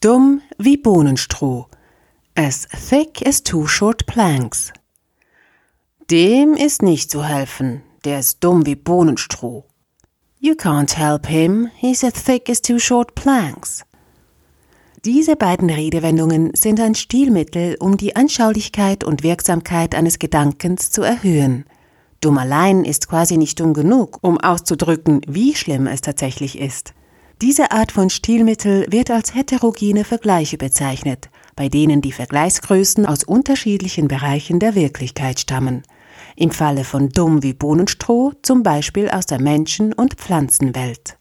Dumm wie Bohnenstroh. As thick as two short planks. Dem ist nicht zu helfen, der ist dumm wie Bohnenstroh. You can't help him, he's as thick as two short planks. Diese beiden Redewendungen sind ein Stilmittel, um die Anschaulichkeit und Wirksamkeit eines Gedankens zu erhöhen. Dumm allein ist quasi nicht dumm genug, um auszudrücken, wie schlimm es tatsächlich ist. Diese Art von Stilmittel wird als heterogene Vergleiche bezeichnet, bei denen die Vergleichsgrößen aus unterschiedlichen Bereichen der Wirklichkeit stammen. Im Falle von dumm wie Bohnenstroh zum Beispiel aus der Menschen- und Pflanzenwelt.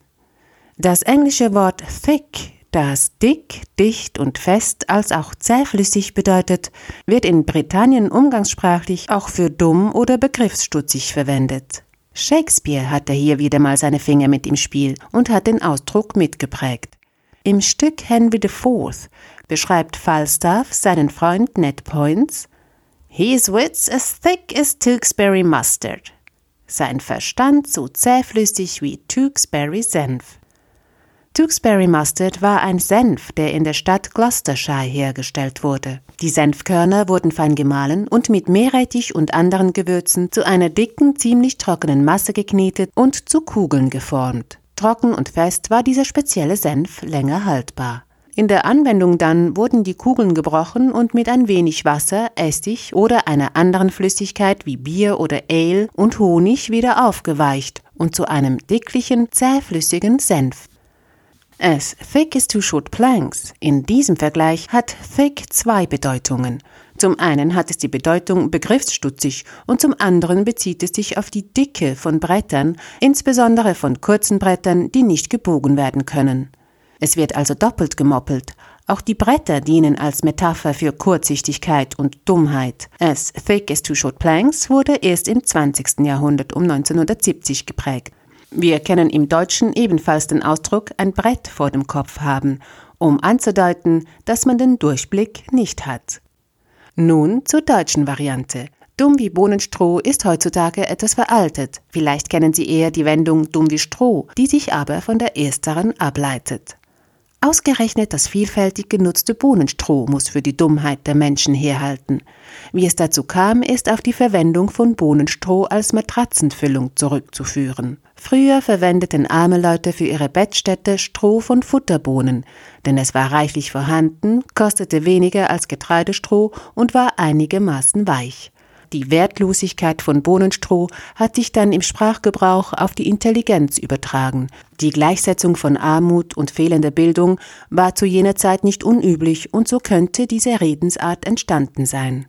Das englische Wort thick, das dick, dicht und fest als auch zähflüssig bedeutet, wird in Britannien umgangssprachlich auch für dumm oder begriffsstutzig verwendet. Shakespeare hatte hier wieder mal seine Finger mit im Spiel und hat den Ausdruck mitgeprägt. Im Stück Henry IV beschreibt Falstaff seinen Freund Ned Points His wits as thick as Tewkesbury mustard. Sein Verstand so zähflüssig wie Tewkesbury Senf. Tewkesbury Mustard war ein Senf, der in der Stadt Gloucestershire hergestellt wurde. Die Senfkörner wurden fein gemahlen und mit Meerrettich und anderen Gewürzen zu einer dicken, ziemlich trockenen Masse geknetet und zu Kugeln geformt. Trocken und fest war dieser spezielle Senf länger haltbar. In der Anwendung dann wurden die Kugeln gebrochen und mit ein wenig Wasser, Essig oder einer anderen Flüssigkeit wie Bier oder Ale und Honig wieder aufgeweicht und zu einem dicklichen, zähflüssigen Senf As thick as two short planks. In diesem Vergleich hat thick zwei Bedeutungen. Zum einen hat es die Bedeutung begriffsstutzig und zum anderen bezieht es sich auf die Dicke von Brettern, insbesondere von kurzen Brettern, die nicht gebogen werden können. Es wird also doppelt gemoppelt. Auch die Bretter dienen als Metapher für Kurzsichtigkeit und Dummheit. As thick as two short planks wurde erst im 20. Jahrhundert um 1970 geprägt. Wir kennen im Deutschen ebenfalls den Ausdruck ein Brett vor dem Kopf haben, um anzudeuten, dass man den Durchblick nicht hat. Nun zur deutschen Variante. Dumm wie Bohnenstroh ist heutzutage etwas veraltet. Vielleicht kennen Sie eher die Wendung dumm wie Stroh, die sich aber von der ersteren ableitet. Ausgerechnet das vielfältig genutzte Bohnenstroh muss für die Dummheit der Menschen herhalten. Wie es dazu kam, ist auf die Verwendung von Bohnenstroh als Matratzenfüllung zurückzuführen. Früher verwendeten arme Leute für ihre Bettstätte Stroh von Futterbohnen, denn es war reichlich vorhanden, kostete weniger als Getreidestroh und war einigermaßen weich. Die Wertlosigkeit von Bohnenstroh hat sich dann im Sprachgebrauch auf die Intelligenz übertragen. Die Gleichsetzung von Armut und fehlender Bildung war zu jener Zeit nicht unüblich und so könnte diese Redensart entstanden sein.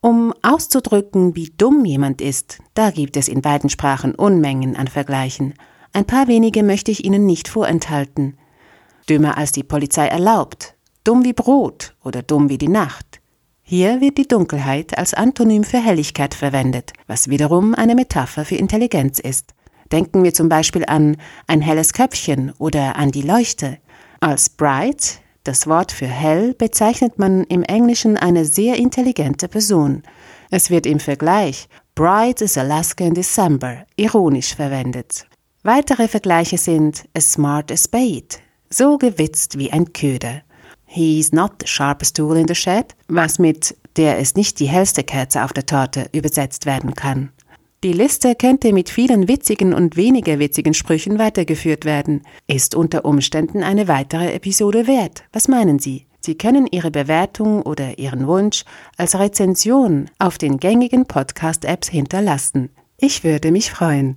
Um auszudrücken, wie dumm jemand ist, da gibt es in beiden Sprachen Unmengen an Vergleichen. Ein paar wenige möchte ich Ihnen nicht vorenthalten. Dümmer als die Polizei erlaubt, dumm wie Brot oder dumm wie die Nacht. Hier wird die Dunkelheit als Antonym für Helligkeit verwendet, was wiederum eine Metapher für Intelligenz ist. Denken wir zum Beispiel an ein helles Köpfchen oder an die Leuchte. Als bright das Wort für hell bezeichnet man im Englischen eine sehr intelligente Person. Es wird im Vergleich Bright as Alaska in December ironisch verwendet. Weitere Vergleiche sind as smart as bait, so gewitzt wie ein Köder. He's not the sharpest tool in the shed, was mit der ist nicht die hellste Kerze auf der Torte übersetzt werden kann. Die Liste könnte mit vielen witzigen und weniger witzigen Sprüchen weitergeführt werden. Ist unter Umständen eine weitere Episode wert. Was meinen Sie? Sie können Ihre Bewertung oder Ihren Wunsch als Rezension auf den gängigen Podcast-Apps hinterlassen. Ich würde mich freuen.